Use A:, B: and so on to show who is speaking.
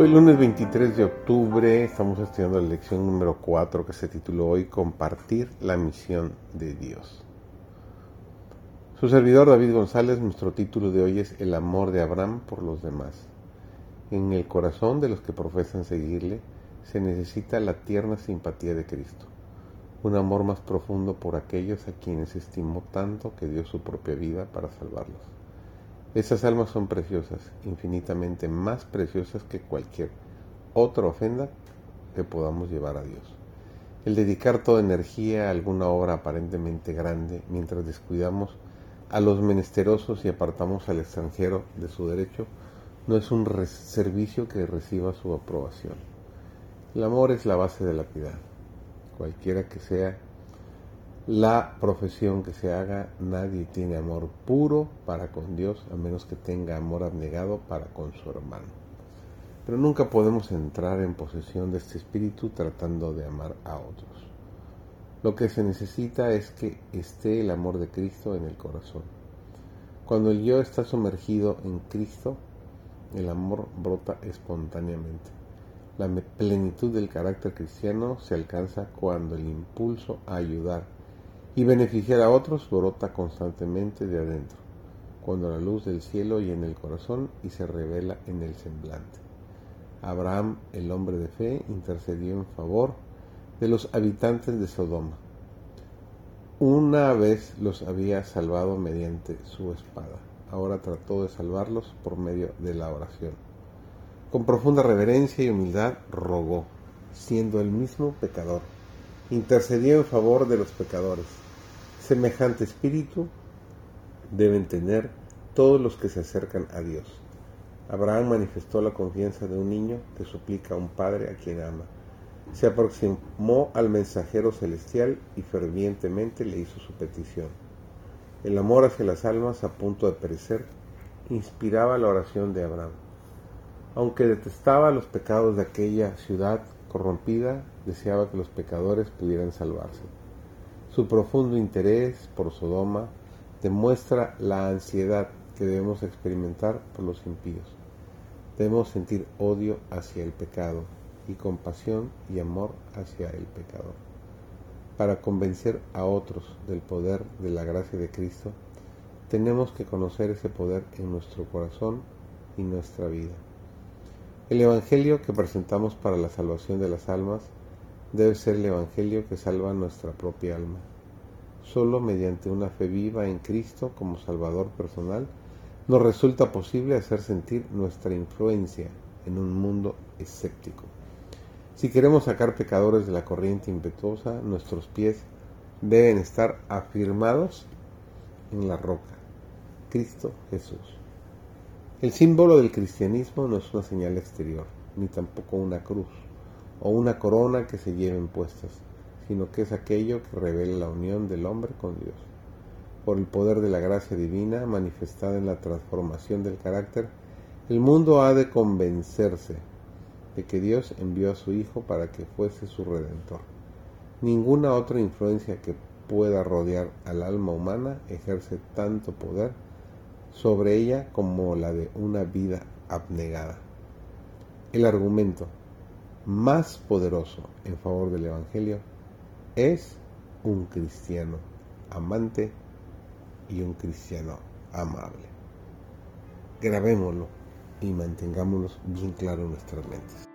A: Hoy lunes 23 de octubre estamos estudiando la lección número 4 que se tituló hoy Compartir la misión de Dios. Su servidor David González, nuestro título de hoy es El amor de Abraham por los demás. En el corazón de los que profesan seguirle se necesita la tierna simpatía de Cristo, un amor más profundo por aquellos a quienes estimó tanto que dio su propia vida para salvarlos. Esas almas son preciosas, infinitamente más preciosas que cualquier otra ofenda que podamos llevar a Dios. El dedicar toda energía a alguna obra aparentemente grande mientras descuidamos a los menesterosos y apartamos al extranjero de su derecho no es un servicio que reciba su aprobación. El amor es la base de la piedad, cualquiera que sea la profesión que se haga, nadie tiene amor puro para con Dios a menos que tenga amor abnegado para con su hermano. Pero nunca podemos entrar en posesión de este espíritu tratando de amar a otros. Lo que se necesita es que esté el amor de Cristo en el corazón. Cuando el yo está sumergido en Cristo, el amor brota espontáneamente. La plenitud del carácter cristiano se alcanza cuando el impulso a ayudar y beneficiar a otros brota constantemente de adentro, cuando la luz del cielo y en el corazón y se revela en el semblante. Abraham, el hombre de fe, intercedió en favor de los habitantes de Sodoma. Una vez los había salvado mediante su espada, ahora trató de salvarlos por medio de la oración. Con profunda reverencia y humildad rogó, siendo el mismo pecador. Intercedió en favor de los pecadores Semejante espíritu deben tener todos los que se acercan a Dios. Abraham manifestó la confianza de un niño que suplica a un padre a quien ama. Se aproximó al mensajero celestial y fervientemente le hizo su petición. El amor hacia las almas a punto de perecer inspiraba la oración de Abraham. Aunque detestaba los pecados de aquella ciudad corrompida, deseaba que los pecadores pudieran salvarse. Su profundo interés por Sodoma demuestra la ansiedad que debemos experimentar por los impíos. Debemos sentir odio hacia el pecado y compasión y amor hacia el pecador. Para convencer a otros del poder de la gracia de Cristo, tenemos que conocer ese poder en nuestro corazón y nuestra vida. El Evangelio que presentamos para la salvación de las almas debe ser el Evangelio que salva nuestra propia alma. Solo mediante una fe viva en Cristo como Salvador personal nos resulta posible hacer sentir nuestra influencia en un mundo escéptico. Si queremos sacar pecadores de la corriente impetuosa, nuestros pies deben estar afirmados en la roca, Cristo Jesús. El símbolo del cristianismo no es una señal exterior, ni tampoco una cruz o una corona que se lleven puestas, sino que es aquello que revela la unión del hombre con Dios. Por el poder de la gracia divina manifestada en la transformación del carácter, el mundo ha de convencerse de que Dios envió a su Hijo para que fuese su redentor. Ninguna otra influencia que pueda rodear al alma humana ejerce tanto poder sobre ella como la de una vida abnegada. El argumento más poderoso en favor del Evangelio es un cristiano amante y un cristiano amable. Grabémoslo y mantengámoslo bien claro en nuestras mentes.